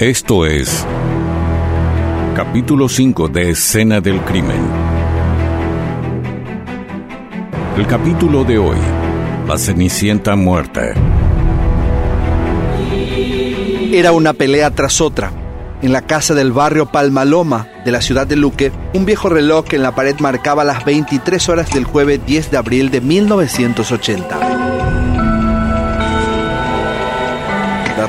Esto es capítulo 5 de Escena del Crimen. El capítulo de hoy, La Cenicienta muerta. Era una pelea tras otra. En la casa del barrio Palmaloma de la ciudad de Luque, un viejo reloj en la pared marcaba las 23 horas del jueves 10 de abril de 1980.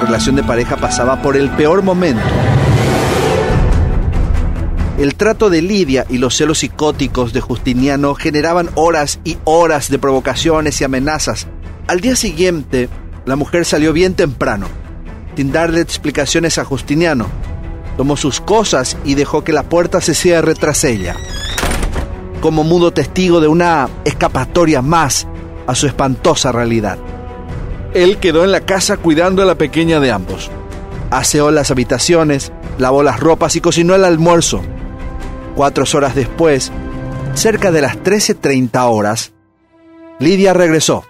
Relación de pareja pasaba por el peor momento. El trato de Lidia y los celos psicóticos de Justiniano generaban horas y horas de provocaciones y amenazas. Al día siguiente, la mujer salió bien temprano, sin darle explicaciones a Justiniano. Tomó sus cosas y dejó que la puerta se cierre tras ella, como mudo testigo de una escapatoria más a su espantosa realidad. Él quedó en la casa cuidando a la pequeña de ambos. Aseó las habitaciones, lavó las ropas y cocinó el almuerzo. Cuatro horas después, cerca de las 13.30 horas, Lidia regresó.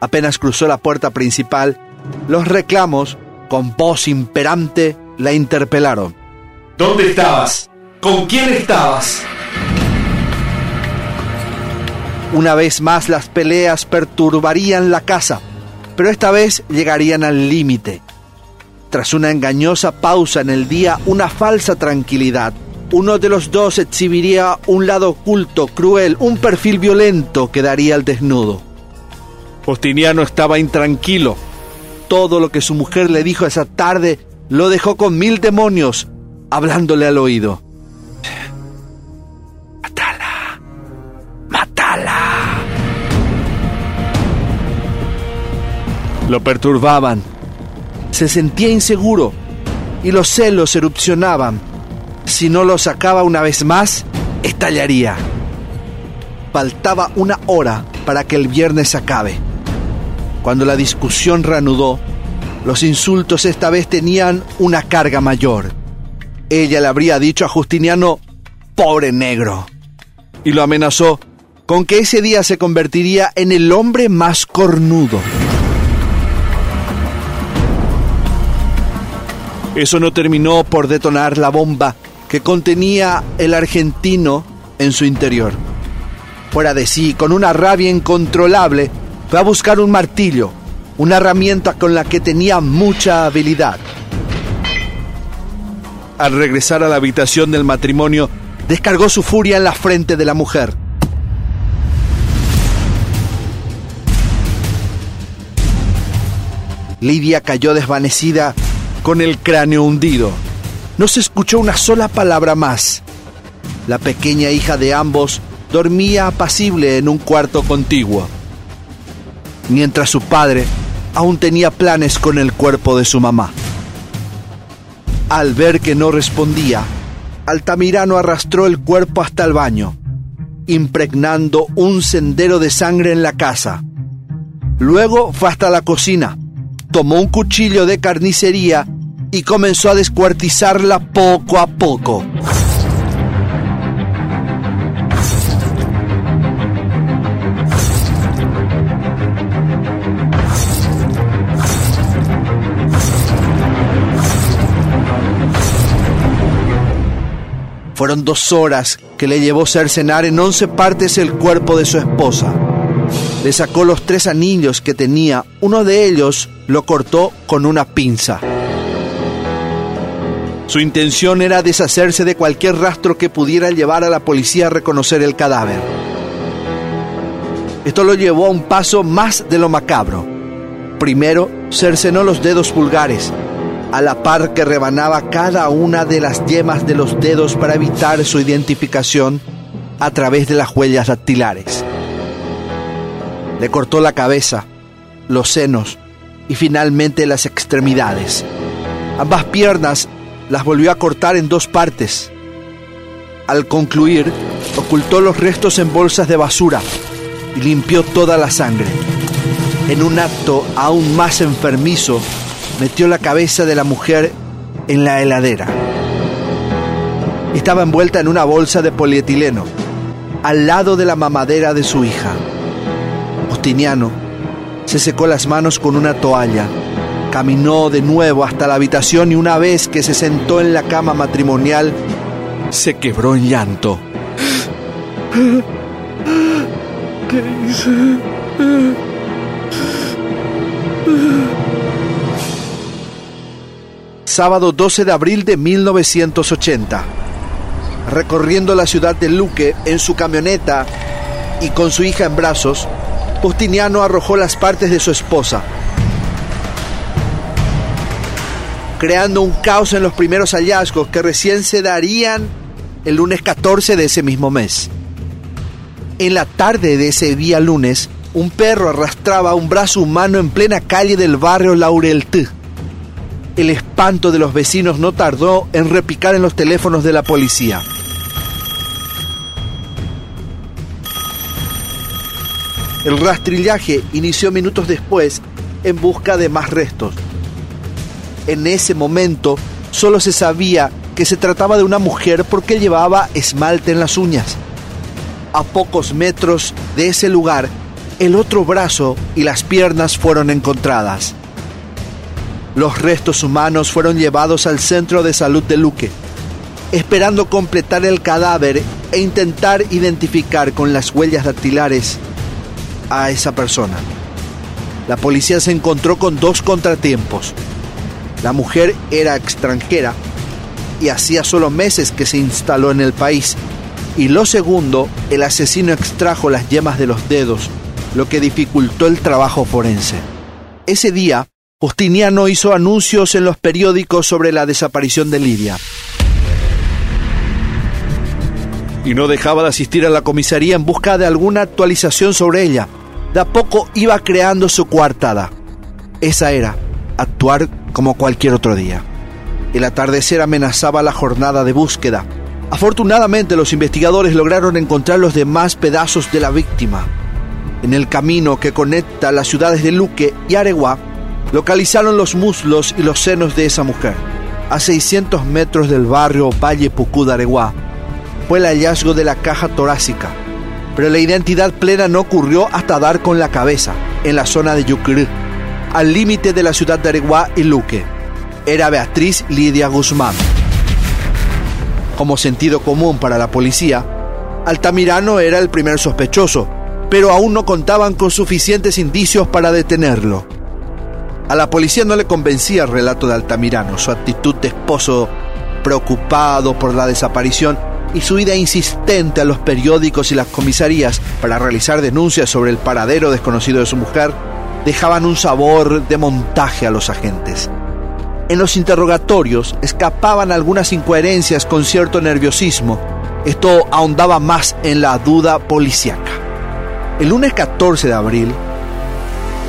Apenas cruzó la puerta principal, los reclamos, con voz imperante, la interpelaron. ¿Dónde estabas? ¿Con quién estabas? Una vez más las peleas perturbarían la casa, pero esta vez llegarían al límite. Tras una engañosa pausa en el día, una falsa tranquilidad, uno de los dos exhibiría un lado oculto, cruel, un perfil violento que daría al desnudo. Justiniano estaba intranquilo. Todo lo que su mujer le dijo esa tarde lo dejó con mil demonios hablándole al oído. Lo perturbaban. Se sentía inseguro y los celos erupcionaban. Si no lo sacaba una vez más, estallaría. Faltaba una hora para que el viernes acabe. Cuando la discusión reanudó, los insultos esta vez tenían una carga mayor. Ella le habría dicho a Justiniano, pobre negro, y lo amenazó con que ese día se convertiría en el hombre más cornudo. Eso no terminó por detonar la bomba que contenía el argentino en su interior. Fuera de sí, con una rabia incontrolable, fue a buscar un martillo, una herramienta con la que tenía mucha habilidad. Al regresar a la habitación del matrimonio, descargó su furia en la frente de la mujer. Lidia cayó desvanecida con el cráneo hundido. No se escuchó una sola palabra más. La pequeña hija de ambos dormía apacible en un cuarto contiguo, mientras su padre aún tenía planes con el cuerpo de su mamá. Al ver que no respondía, Altamirano arrastró el cuerpo hasta el baño, impregnando un sendero de sangre en la casa. Luego fue hasta la cocina, tomó un cuchillo de carnicería y comenzó a descuartizarla poco a poco. Fueron dos horas que le llevó cercenar en once partes el cuerpo de su esposa. Le sacó los tres anillos que tenía, uno de ellos lo cortó con una pinza. Su intención era deshacerse de cualquier rastro que pudiera llevar a la policía a reconocer el cadáver. Esto lo llevó a un paso más de lo macabro. Primero, cercenó los dedos pulgares, a la par que rebanaba cada una de las yemas de los dedos para evitar su identificación a través de las huellas dactilares. Le cortó la cabeza, los senos y finalmente las extremidades. Ambas piernas las volvió a cortar en dos partes. Al concluir, ocultó los restos en bolsas de basura y limpió toda la sangre. En un acto aún más enfermizo, metió la cabeza de la mujer en la heladera. Estaba envuelta en una bolsa de polietileno, al lado de la mamadera de su hija. Justiniano se secó las manos con una toalla Caminó de nuevo hasta la habitación y una vez que se sentó en la cama matrimonial, se quebró en llanto. ¿Qué hice? Sábado 12 de abril de 1980. Recorriendo la ciudad de Luque en su camioneta y con su hija en brazos, Justiniano arrojó las partes de su esposa, creando un caos en los primeros hallazgos que recién se darían el lunes 14 de ese mismo mes. En la tarde de ese día lunes, un perro arrastraba un brazo humano en plena calle del barrio Laurelty. El espanto de los vecinos no tardó en repicar en los teléfonos de la policía. El rastrillaje inició minutos después en busca de más restos. En ese momento solo se sabía que se trataba de una mujer porque llevaba esmalte en las uñas. A pocos metros de ese lugar, el otro brazo y las piernas fueron encontradas. Los restos humanos fueron llevados al centro de salud de Luque, esperando completar el cadáver e intentar identificar con las huellas dactilares a esa persona. La policía se encontró con dos contratiempos. La mujer era extranjera y hacía solo meses que se instaló en el país. Y lo segundo, el asesino extrajo las yemas de los dedos, lo que dificultó el trabajo forense. Ese día, Justiniano hizo anuncios en los periódicos sobre la desaparición de Lidia. Y no dejaba de asistir a la comisaría en busca de alguna actualización sobre ella de poco iba creando su coartada. Esa era actuar como cualquier otro día. El atardecer amenazaba la jornada de búsqueda. Afortunadamente los investigadores lograron encontrar los demás pedazos de la víctima. En el camino que conecta las ciudades de Luque y Areguá, localizaron los muslos y los senos de esa mujer. A 600 metros del barrio Valle Pucú de Areguá, fue el hallazgo de la caja torácica, pero la identidad plena no ocurrió hasta dar con la cabeza, en la zona de Yucrí, al límite de la ciudad de Areguá y Luque. Era Beatriz Lidia Guzmán. Como sentido común para la policía, Altamirano era el primer sospechoso, pero aún no contaban con suficientes indicios para detenerlo. A la policía no le convencía el relato de Altamirano, su actitud de esposo preocupado por la desaparición y su ida insistente a los periódicos y las comisarías para realizar denuncias sobre el paradero desconocido de su mujer dejaban un sabor de montaje a los agentes. En los interrogatorios escapaban algunas incoherencias con cierto nerviosismo. Esto ahondaba más en la duda policíaca. El lunes 14 de abril,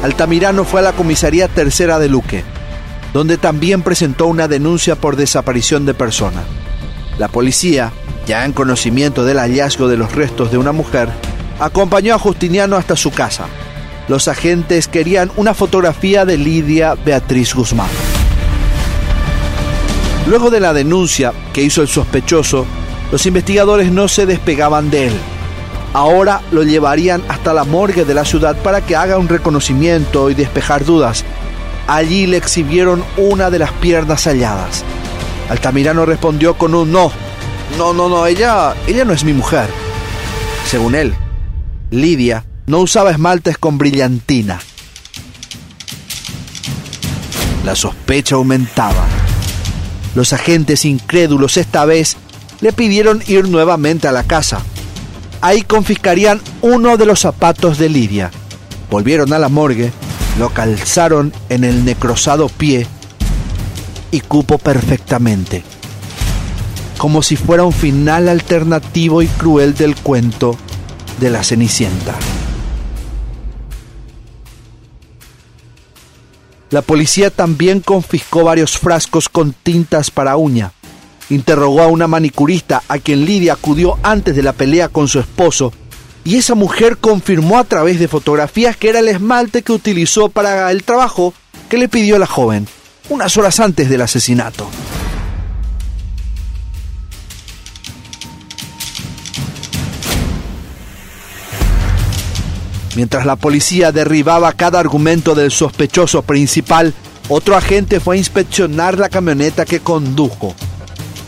Altamirano fue a la comisaría tercera de Luque, donde también presentó una denuncia por desaparición de persona. La policía ya en conocimiento del hallazgo de los restos de una mujer, acompañó a Justiniano hasta su casa. Los agentes querían una fotografía de Lidia Beatriz Guzmán. Luego de la denuncia que hizo el sospechoso, los investigadores no se despegaban de él. Ahora lo llevarían hasta la morgue de la ciudad para que haga un reconocimiento y despejar dudas. Allí le exhibieron una de las piernas halladas. Altamirano respondió con un no, no, no, no, ella, ella no es mi mujer. Según él, Lidia no usaba esmaltes con brillantina. La sospecha aumentaba. Los agentes incrédulos esta vez le pidieron ir nuevamente a la casa. Ahí confiscarían uno de los zapatos de Lidia. Volvieron a la morgue, lo calzaron en el necrosado pie y cupo perfectamente como si fuera un final alternativo y cruel del cuento de la Cenicienta. La policía también confiscó varios frascos con tintas para uña. Interrogó a una manicurista a quien Lidia acudió antes de la pelea con su esposo y esa mujer confirmó a través de fotografías que era el esmalte que utilizó para el trabajo que le pidió la joven, unas horas antes del asesinato. Mientras la policía derribaba cada argumento del sospechoso principal, otro agente fue a inspeccionar la camioneta que condujo.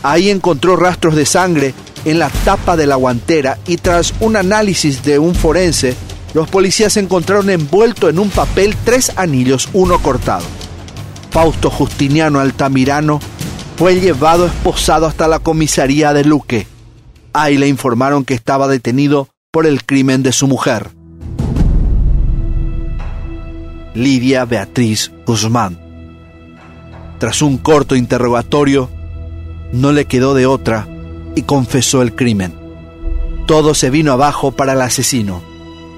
Ahí encontró rastros de sangre en la tapa de la guantera y tras un análisis de un forense, los policías encontraron envuelto en un papel tres anillos, uno cortado. Fausto Justiniano Altamirano fue llevado esposado hasta la comisaría de Luque. Ahí le informaron que estaba detenido por el crimen de su mujer. Lidia Beatriz Guzmán. Tras un corto interrogatorio, no le quedó de otra y confesó el crimen. Todo se vino abajo para el asesino,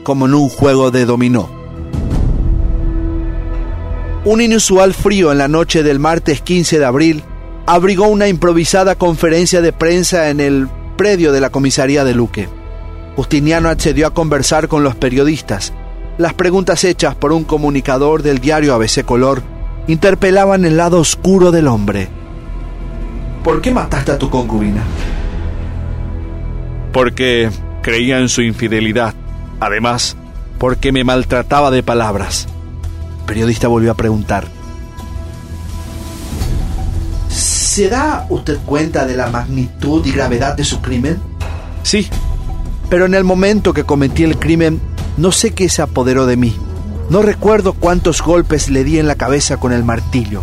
como en un juego de dominó. Un inusual frío en la noche del martes 15 de abril abrigó una improvisada conferencia de prensa en el predio de la comisaría de Luque. Justiniano accedió a conversar con los periodistas. Las preguntas hechas por un comunicador del diario ABC Color interpelaban el lado oscuro del hombre. ¿Por qué mataste a tu concubina? Porque creía en su infidelidad. Además, porque me maltrataba de palabras. El periodista volvió a preguntar. ¿Se da usted cuenta de la magnitud y gravedad de su crimen? Sí, pero en el momento que cometí el crimen, no sé qué se apoderó de mí. No recuerdo cuántos golpes le di en la cabeza con el martillo.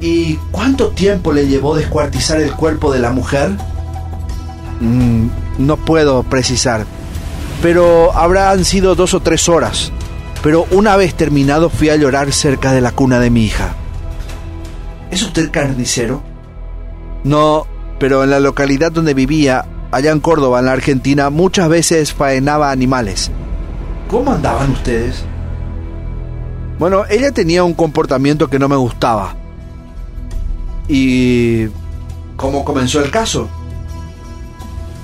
¿Y cuánto tiempo le llevó descuartizar el cuerpo de la mujer? Mm, no puedo precisar, pero habrán sido dos o tres horas. Pero una vez terminado fui a llorar cerca de la cuna de mi hija. ¿Es usted carnicero? No, pero en la localidad donde vivía, allá en Córdoba, en la Argentina, muchas veces faenaba animales. ¿Cómo andaban ustedes? Bueno, ella tenía un comportamiento que no me gustaba. ¿Y cómo comenzó el caso?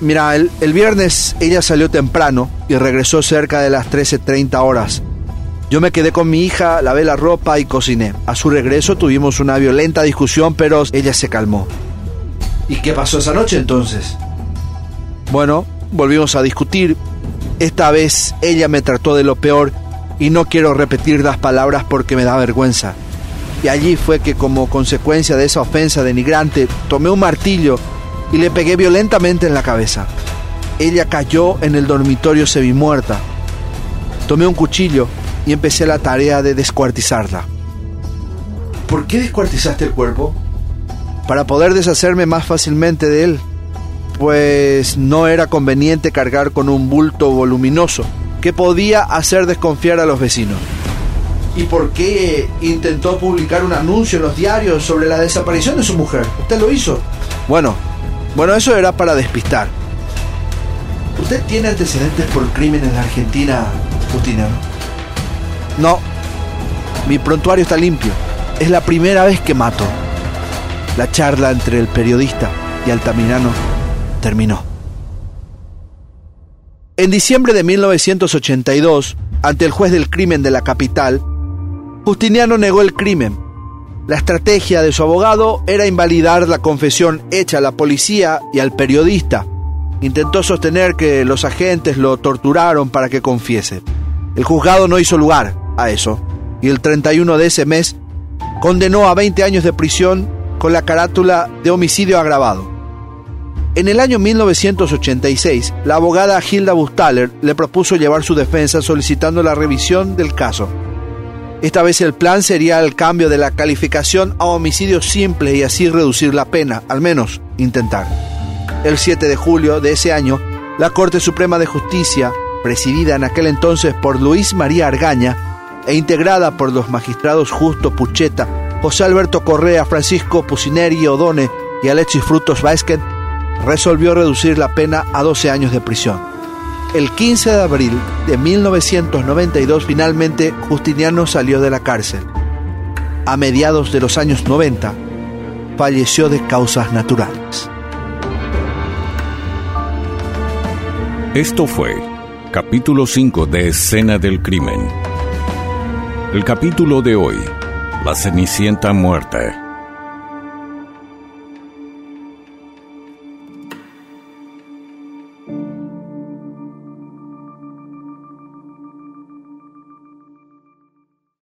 Mira, el, el, viernes ella salió temprano y regresó cerca de las 13.30 horas. Yo me quedé con mi hija, lavé la ropa y cociné. A su regreso tuvimos una violenta discusión, pero ella se calmó. ¿Y qué pasó esa noche entonces? Bueno, volvimos a discutir. Esta vez ella me trató de lo peor y no quiero repetir las palabras porque me da vergüenza. Y allí fue que como consecuencia de esa ofensa denigrante tomé un martillo y le pegué violentamente en la cabeza. Ella cayó en el dormitorio semimuerta. Tomé un cuchillo y empecé la tarea de descuartizarla. ¿Por qué descuartizaste el cuerpo? Para poder deshacerme más fácilmente de él, pues no era conveniente cargar con un bulto voluminoso que podía hacer desconfiar a los vecinos. ¿Y por qué intentó publicar un anuncio en los diarios sobre la desaparición de su mujer? ¿Usted lo hizo? Bueno, bueno, eso era para despistar. ¿Usted tiene antecedentes por crimen en la Argentina, Justiniano? No, mi prontuario está limpio. Es la primera vez que mato. La charla entre el periodista y Altamirano terminó. En diciembre de 1982, ante el juez del crimen de la capital, Justiniano negó el crimen. La estrategia de su abogado era invalidar la confesión hecha a la policía y al periodista. Intentó sostener que los agentes lo torturaron para que confiese. El juzgado no hizo lugar a eso y el 31 de ese mes condenó a 20 años de prisión con la carátula de homicidio agravado. En el año 1986, la abogada Hilda Bustaler le propuso llevar su defensa solicitando la revisión del caso. Esta vez el plan sería el cambio de la calificación a homicidio simple y así reducir la pena, al menos intentar. El 7 de julio de ese año, la Corte Suprema de Justicia, presidida en aquel entonces por Luis María Argaña e integrada por los magistrados Justo Pucheta, José Alberto Correa, Francisco Pusineri Odone y Alexis Frutos Vázquez, resolvió reducir la pena a 12 años de prisión. El 15 de abril de 1992 finalmente Justiniano salió de la cárcel. A mediados de los años 90 falleció de causas naturales. Esto fue capítulo 5 de Escena del Crimen. El capítulo de hoy, La Cenicienta Muerta